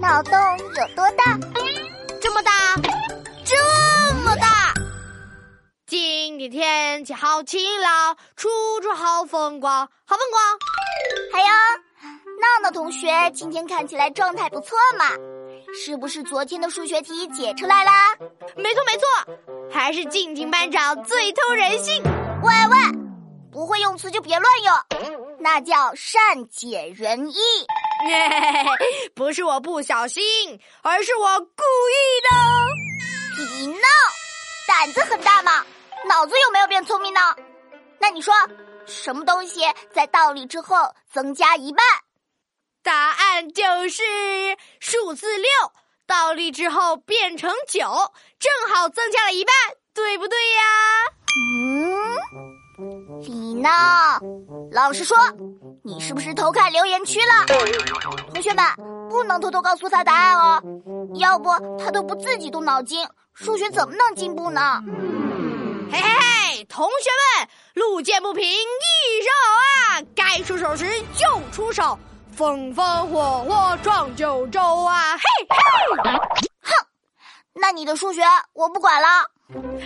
脑洞有多大？这么大，这么大。今天天气好晴朗，处处好风光，好风光。还有，闹闹同学今天看起来状态不错嘛，是不是昨天的数学题解出来啦？没错没错，还是静静班长最通人性。喂喂，不会用词就别乱用，那叫善解人意。不是我不小心，而是我故意的。皮闹，胆子很大嘛？脑子有没有变聪明呢？那你说，什么东西在倒立之后增加一半？答案就是数字六，倒立之后变成九，正好增加了一半，对不对呀？嗯，李闹，老实说。你是不是偷看留言区了？同学们不能偷偷告诉他答案哦，要不他都不自己动脑筋，数学怎么能进步呢？嘿嘿嘿，同学们，路见不平一声吼啊，该出手时就出手，风风火火闯九州啊！嘿嘿，哼，那你的数学我不管了。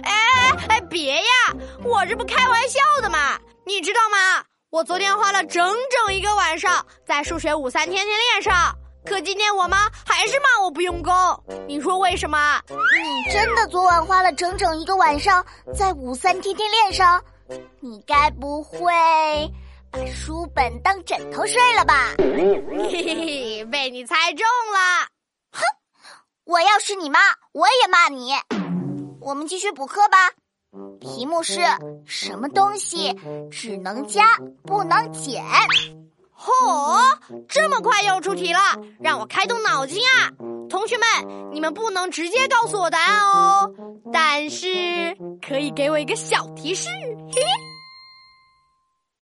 哎哎，别呀，我这不开玩笑的嘛，你知道吗？我昨天花了整整一个晚上在数学五三天天练上，可今天我妈还是骂我不用功。你说为什么？你真的昨晚花了整整一个晚上在五三天天练上？你该不会把书本当枕头睡了吧？嘿嘿嘿，被你猜中了。哼，我要是你妈，我也骂你。我们继续补课吧。题目是什么东西只能加不能减？嚯，这么快又出题了，让我开动脑筋啊！同学们，你们不能直接告诉我答案哦，但是可以给我一个小提示。